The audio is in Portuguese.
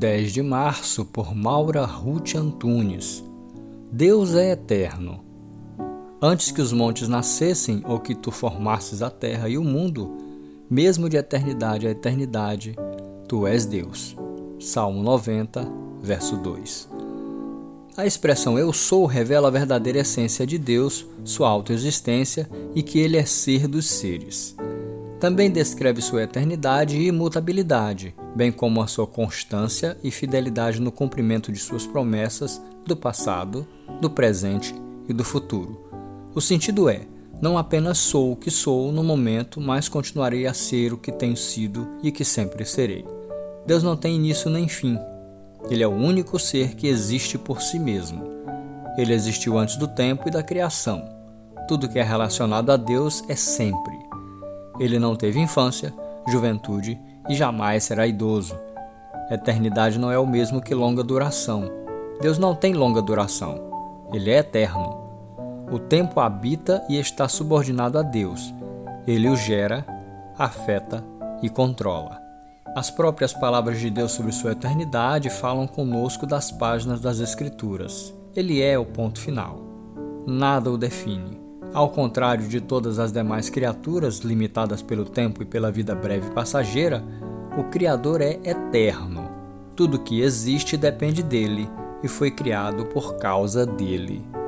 10 de março, por Maura Ruth Antunes. Deus é eterno. Antes que os montes nascessem ou que tu formasses a terra e o mundo, mesmo de eternidade a eternidade, tu és Deus. Salmo 90, verso 2. A expressão eu sou revela a verdadeira essência de Deus, sua autoexistência e que ele é ser dos seres. Também descreve sua eternidade e imutabilidade, bem como a sua constância e fidelidade no cumprimento de suas promessas do passado, do presente e do futuro. O sentido é: não apenas sou o que sou no momento, mas continuarei a ser o que tenho sido e que sempre serei. Deus não tem início nem fim. Ele é o único ser que existe por si mesmo. Ele existiu antes do tempo e da criação. Tudo que é relacionado a Deus é sempre. Ele não teve infância, juventude e jamais será idoso. Eternidade não é o mesmo que longa duração. Deus não tem longa duração. Ele é eterno. O tempo habita e está subordinado a Deus. Ele o gera, afeta e controla. As próprias palavras de Deus sobre sua eternidade falam conosco das páginas das Escrituras. Ele é o ponto final. Nada o define. Ao contrário de todas as demais criaturas limitadas pelo tempo e pela vida breve e passageira, o Criador é eterno. Tudo que existe depende dele e foi criado por causa dele.